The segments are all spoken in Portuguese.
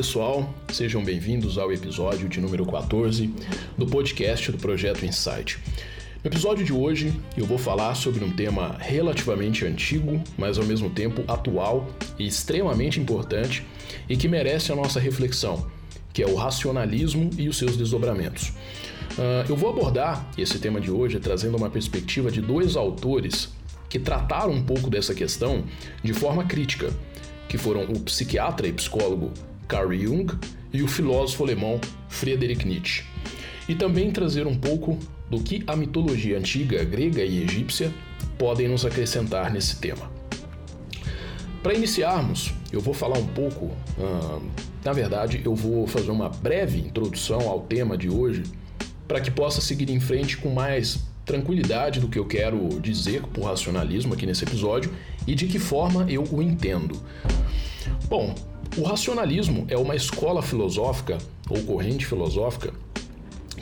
pessoal, sejam bem-vindos ao episódio de número 14 do podcast do Projeto Insight. No episódio de hoje eu vou falar sobre um tema relativamente antigo, mas ao mesmo tempo atual e extremamente importante e que merece a nossa reflexão, que é o racionalismo e os seus desdobramentos. Uh, eu vou abordar esse tema de hoje trazendo uma perspectiva de dois autores que trataram um pouco dessa questão de forma crítica, que foram o psiquiatra e psicólogo Carl Jung e o filósofo alemão Friedrich Nietzsche. E também trazer um pouco do que a mitologia antiga grega e egípcia podem nos acrescentar nesse tema. Para iniciarmos, eu vou falar um pouco, uh, na verdade, eu vou fazer uma breve introdução ao tema de hoje para que possa seguir em frente com mais tranquilidade do que eu quero dizer por racionalismo aqui nesse episódio e de que forma eu o entendo. Bom, o racionalismo é uma escola filosófica ou corrente filosófica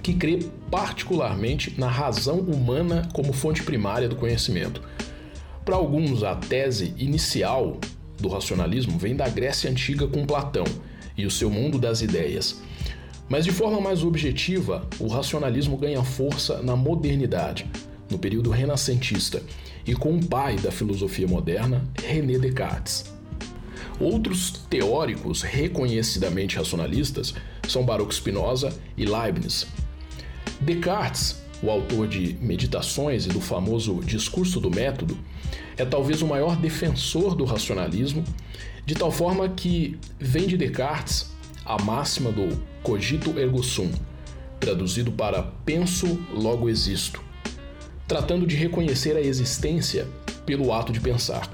que crê particularmente na razão humana como fonte primária do conhecimento. Para alguns, a tese inicial do racionalismo vem da Grécia Antiga com Platão e o seu mundo das ideias. Mas de forma mais objetiva, o racionalismo ganha força na modernidade, no período renascentista, e com o pai da filosofia moderna, René Descartes. Outros teóricos reconhecidamente racionalistas são Baruch Spinoza e Leibniz. Descartes, o autor de Meditações e do famoso Discurso do Método, é talvez o maior defensor do racionalismo, de tal forma que vem de Descartes a máxima do cogito ergo sum, traduzido para penso, logo existo, tratando de reconhecer a existência pelo ato de pensar.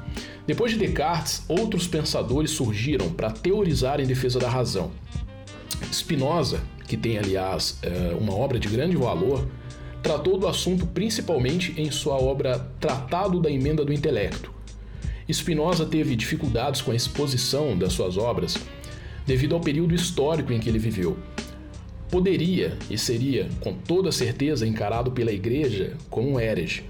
Depois de Descartes, outros pensadores surgiram para teorizar em defesa da razão. Spinoza, que tem aliás eh, uma obra de grande valor, tratou do assunto principalmente em sua obra Tratado da Emenda do Intelecto. Spinoza teve dificuldades com a exposição das suas obras devido ao período histórico em que ele viveu. Poderia e seria, com toda certeza, encarado pela Igreja como um herege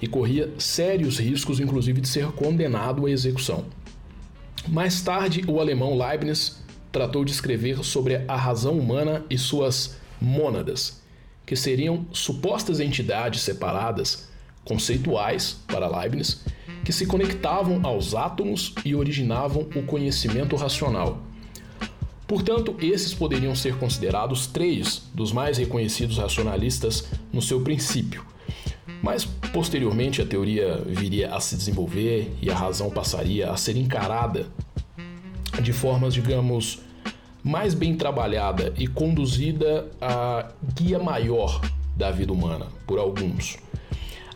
e corria sérios riscos, inclusive, de ser condenado à execução. Mais tarde, o alemão Leibniz tratou de escrever sobre a razão humana e suas mônadas, que seriam supostas entidades separadas, conceituais para Leibniz, que se conectavam aos átomos e originavam o conhecimento racional. Portanto, esses poderiam ser considerados três dos mais reconhecidos racionalistas no seu princípio, mas posteriormente a teoria viria a se desenvolver e a razão passaria a ser encarada de formas, digamos, mais bem trabalhada e conduzida a guia maior da vida humana por alguns.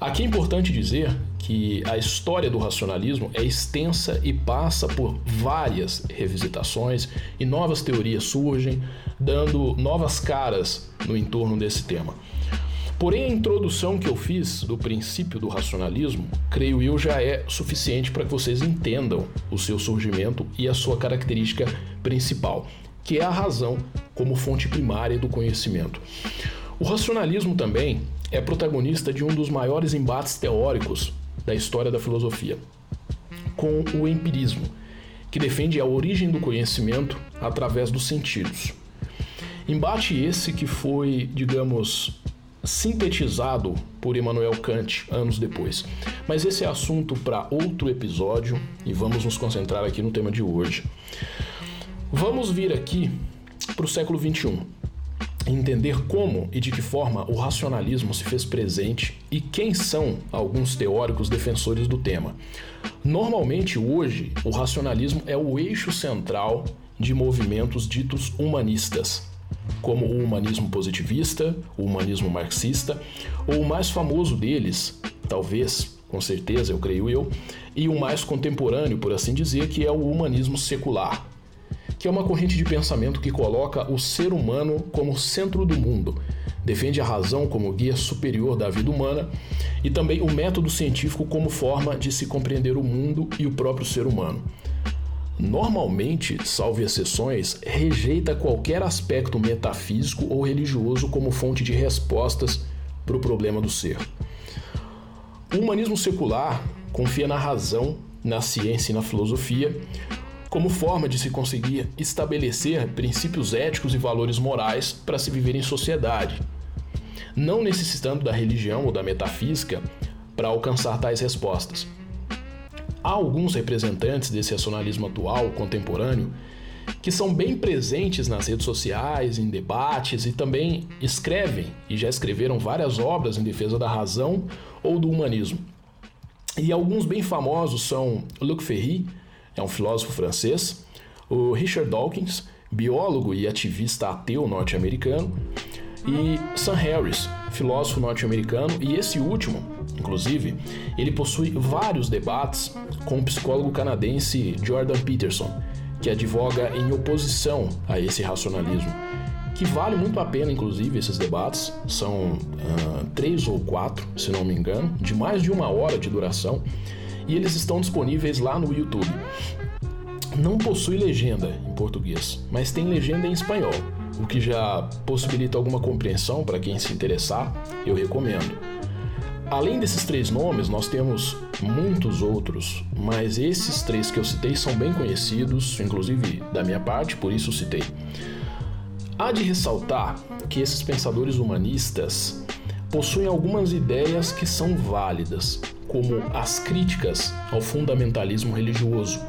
Aqui é importante dizer que a história do racionalismo é extensa e passa por várias revisitações e novas teorias surgem, dando novas caras no entorno desse tema. Porém, a introdução que eu fiz do princípio do racionalismo, creio eu, já é suficiente para que vocês entendam o seu surgimento e a sua característica principal, que é a razão como fonte primária do conhecimento. O racionalismo também é protagonista de um dos maiores embates teóricos da história da filosofia, com o empirismo, que defende a origem do conhecimento através dos sentidos. Embate esse que foi, digamos, sintetizado por Immanuel Kant anos depois. Mas esse é assunto para outro episódio e vamos nos concentrar aqui no tema de hoje. Vamos vir aqui para o século XXI entender como e de que forma o racionalismo se fez presente e quem são alguns teóricos defensores do tema. Normalmente, hoje, o racionalismo é o eixo central de movimentos ditos humanistas, como o humanismo positivista, o humanismo marxista, ou o mais famoso deles, talvez, com certeza, eu creio eu, e o mais contemporâneo, por assim dizer, que é o humanismo secular, que é uma corrente de pensamento que coloca o ser humano como centro do mundo, defende a razão como guia superior da vida humana e também o método científico como forma de se compreender o mundo e o próprio ser humano. Normalmente, salvo exceções, rejeita qualquer aspecto metafísico ou religioso como fonte de respostas para o problema do ser. O humanismo secular confia na razão, na ciência e na filosofia como forma de se conseguir estabelecer princípios éticos e valores morais para se viver em sociedade, não necessitando da religião ou da metafísica para alcançar tais respostas. Há alguns representantes desse racionalismo atual, contemporâneo, que são bem presentes nas redes sociais, em debates e também escrevem e já escreveram várias obras em defesa da razão ou do humanismo. E alguns bem famosos são Luc Ferry, é um filósofo francês, o Richard Dawkins, biólogo e ativista ateu norte-americano, e Sam Harris, filósofo norte-americano, e esse último, inclusive, ele possui vários debates com o psicólogo canadense Jordan Peterson, que advoga em oposição a esse racionalismo, que vale muito a pena, inclusive, esses debates. São uh, três ou quatro, se não me engano, de mais de uma hora de duração, e eles estão disponíveis lá no YouTube. Não possui legenda em português, mas tem legenda em espanhol, o que já possibilita alguma compreensão para quem se interessar, eu recomendo. Além desses três nomes, nós temos muitos outros, mas esses três que eu citei são bem conhecidos, inclusive da minha parte, por isso citei. Há de ressaltar que esses pensadores humanistas possuem algumas ideias que são válidas, como as críticas ao fundamentalismo religioso,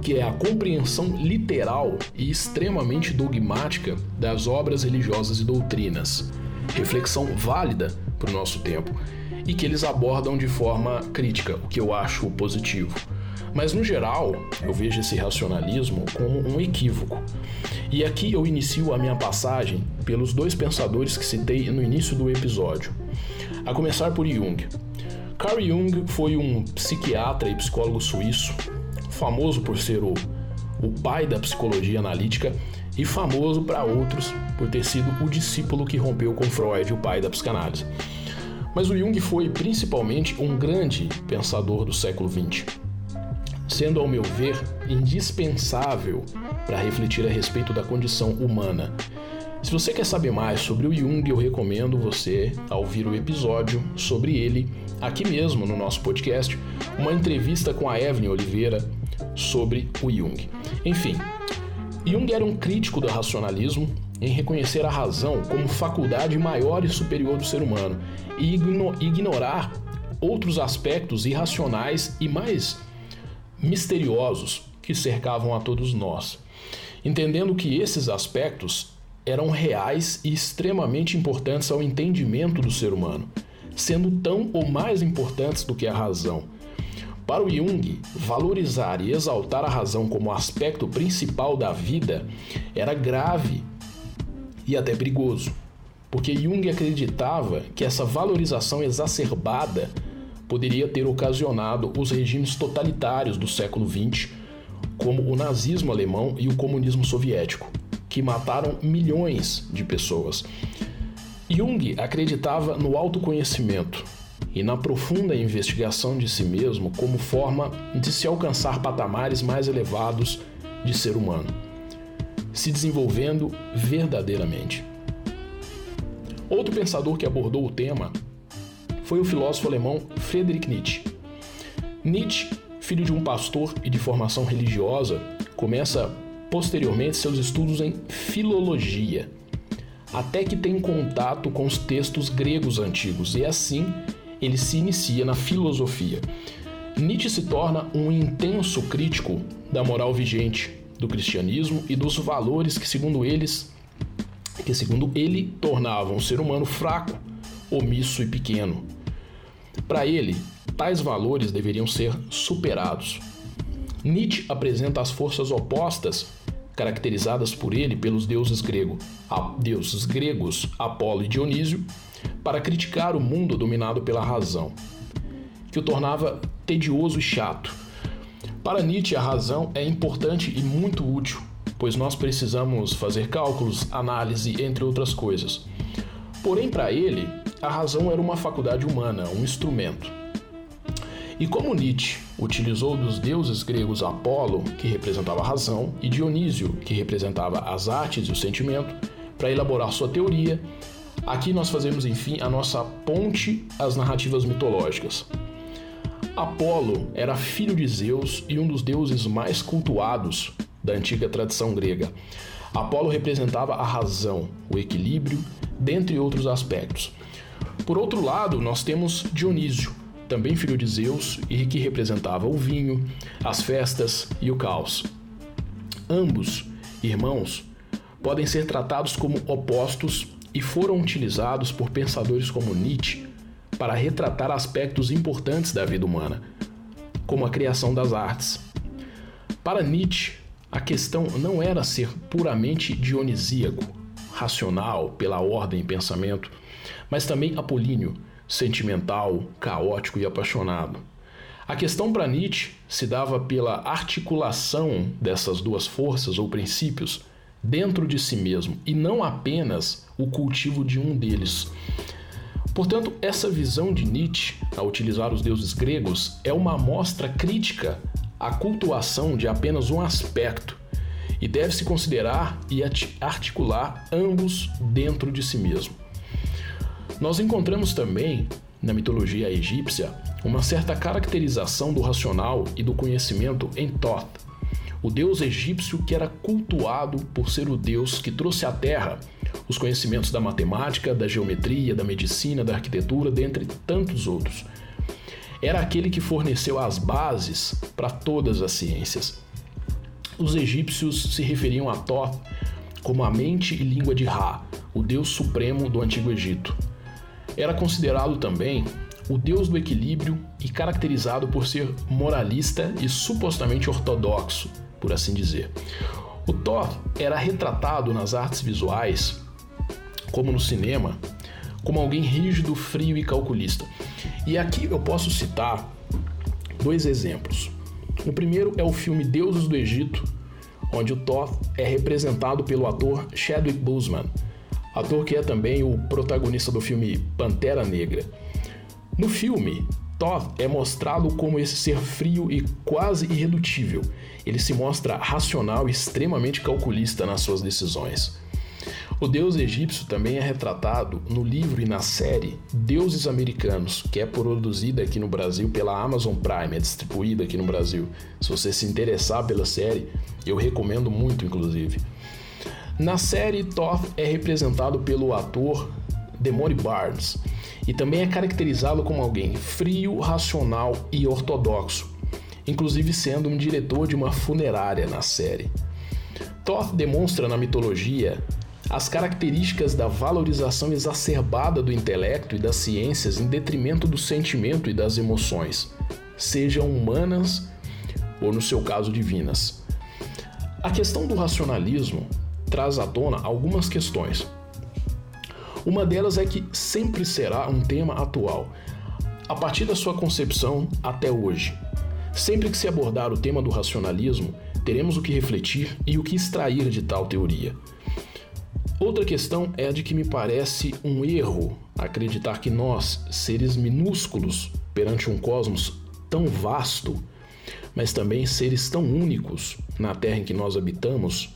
que é a compreensão literal e extremamente dogmática das obras religiosas e doutrinas, reflexão válida para o nosso tempo e que eles abordam de forma crítica, o que eu acho positivo. Mas no geral, eu vejo esse racionalismo como um equívoco. E aqui eu inicio a minha passagem pelos dois pensadores que citei no início do episódio. A começar por Jung. Carl Jung foi um psiquiatra e psicólogo suíço, famoso por ser o, o pai da psicologia analítica e famoso para outros por ter sido o discípulo que rompeu com Freud, o pai da psicanálise. Mas o Jung foi principalmente um grande pensador do século XX, sendo, ao meu ver, indispensável para refletir a respeito da condição humana. Se você quer saber mais sobre o Jung, eu recomendo você a ouvir o episódio sobre ele aqui mesmo no nosso podcast, uma entrevista com a Evelyn Oliveira sobre o Jung. Enfim, Jung era um crítico do racionalismo em reconhecer a razão como faculdade maior e superior do ser humano e ignorar outros aspectos irracionais e mais misteriosos que cercavam a todos nós, entendendo que esses aspectos eram reais e extremamente importantes ao entendimento do ser humano, sendo tão ou mais importantes do que a razão. Para o Jung, valorizar e exaltar a razão como aspecto principal da vida era grave e até perigoso, porque Jung acreditava que essa valorização exacerbada poderia ter ocasionado os regimes totalitários do século XX, como o nazismo alemão e o comunismo soviético, que mataram milhões de pessoas. Jung acreditava no autoconhecimento e na profunda investigação de si mesmo como forma de se alcançar patamares mais elevados de ser humano se desenvolvendo verdadeiramente. Outro pensador que abordou o tema foi o filósofo alemão Friedrich Nietzsche. Nietzsche, filho de um pastor e de formação religiosa, começa posteriormente seus estudos em filologia, até que tem contato com os textos gregos antigos e assim ele se inicia na filosofia. Nietzsche se torna um intenso crítico da moral vigente, do cristianismo e dos valores que, segundo eles, que segundo ele tornavam o ser humano fraco, omisso e pequeno. Para ele, tais valores deveriam ser superados. Nietzsche apresenta as forças opostas caracterizadas por ele pelos deuses, grego, deuses gregos Apolo e Dionísio, para criticar o mundo dominado pela razão, que o tornava tedioso e chato para Nietzsche, a razão é importante e muito útil, pois nós precisamos fazer cálculos, análise, entre outras coisas. Porém, para ele, a razão era uma faculdade humana, um instrumento. E como Nietzsche utilizou dos deuses gregos Apolo, que representava a razão, e Dionísio, que representava as artes e o sentimento, para elaborar sua teoria, aqui nós fazemos enfim a nossa ponte às narrativas mitológicas. Apolo era filho de Zeus e um dos deuses mais cultuados da antiga tradição grega. Apolo representava a razão, o equilíbrio, dentre outros aspectos. Por outro lado, nós temos Dionísio, também filho de Zeus e que representava o vinho, as festas e o caos. Ambos, irmãos, podem ser tratados como opostos e foram utilizados por pensadores como Nietzsche para retratar aspectos importantes da vida humana, como a criação das artes. Para Nietzsche, a questão não era ser puramente dionisíaco, racional, pela ordem e pensamento, mas também apolíneo, sentimental, caótico e apaixonado. A questão para Nietzsche se dava pela articulação dessas duas forças ou princípios dentro de si mesmo e não apenas o cultivo de um deles. Portanto, essa visão de Nietzsche, ao utilizar os deuses gregos, é uma amostra crítica à cultuação de apenas um aspecto e deve-se considerar e articular ambos dentro de si mesmo. Nós encontramos também, na mitologia egípcia, uma certa caracterização do racional e do conhecimento em Thoth, o deus egípcio que era cultuado por ser o deus que trouxe à Terra os conhecimentos da matemática, da geometria, da medicina, da arquitetura, dentre tantos outros. Era aquele que forneceu as bases para todas as ciências. Os egípcios se referiam a Thoth como a mente e língua de Ra, o deus supremo do Antigo Egito. Era considerado também o deus do equilíbrio e caracterizado por ser moralista e supostamente ortodoxo, por assim dizer. O Thor era retratado nas artes visuais, como no cinema, como alguém rígido, frio e calculista. E aqui eu posso citar dois exemplos. O primeiro é o filme Deuses do Egito, onde o Thor é representado pelo ator Chadwick Boseman, ator que é também o protagonista do filme Pantera Negra. No filme, Thoth é mostrado como esse ser frio e quase irredutível. Ele se mostra racional e extremamente calculista nas suas decisões. O deus egípcio também é retratado no livro e na série Deuses Americanos, que é produzida aqui no Brasil pela Amazon Prime, é distribuída aqui no Brasil. Se você se interessar pela série, eu recomendo muito, inclusive. Na série, Thoth é representado pelo ator Demore Barnes e também é caracterizado como alguém frio, racional e ortodoxo, inclusive sendo um diretor de uma funerária na série. Thoth demonstra na mitologia as características da valorização exacerbada do intelecto e das ciências em detrimento do sentimento e das emoções, sejam humanas ou, no seu caso, divinas. A questão do racionalismo traz à tona algumas questões. Uma delas é que sempre será um tema atual, a partir da sua concepção até hoje. Sempre que se abordar o tema do racionalismo, teremos o que refletir e o que extrair de tal teoria. Outra questão é a de que me parece um erro acreditar que nós, seres minúsculos perante um cosmos tão vasto, mas também seres tão únicos na Terra em que nós habitamos,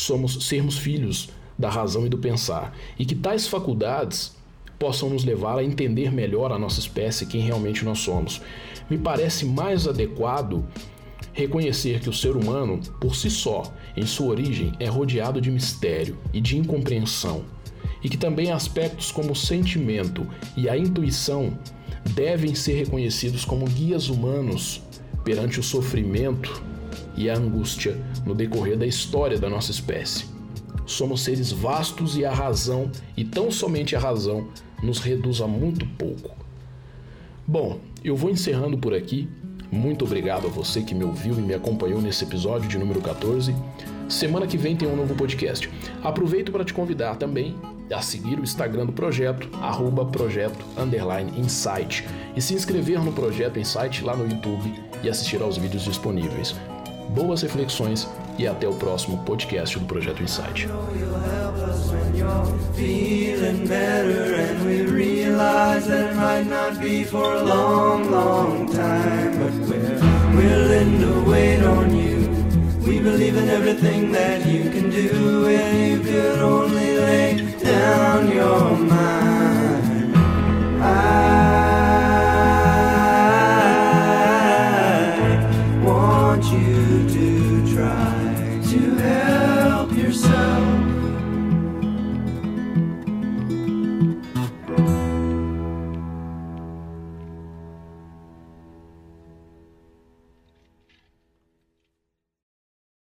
somos sermos filhos da razão e do pensar, e que tais faculdades possam nos levar a entender melhor a nossa espécie, quem realmente nós somos. Me parece mais adequado reconhecer que o ser humano, por si só, em sua origem, é rodeado de mistério e de incompreensão, e que também aspectos como o sentimento e a intuição devem ser reconhecidos como guias humanos perante o sofrimento e a angústia no decorrer da história da nossa espécie. Somos seres vastos e a razão, e tão somente a razão, nos reduz a muito pouco. Bom, eu vou encerrando por aqui. Muito obrigado a você que me ouviu e me acompanhou nesse episódio de número 14. Semana que vem tem um novo podcast. Aproveito para te convidar também a seguir o Instagram do projeto, arroba projeto insight, e se inscrever no projeto Insight lá no YouTube e assistir aos vídeos disponíveis. Boas reflexões e até o próximo podcast do Projeto Insight. We believe in everything that you can do, and you could only lay down your mind.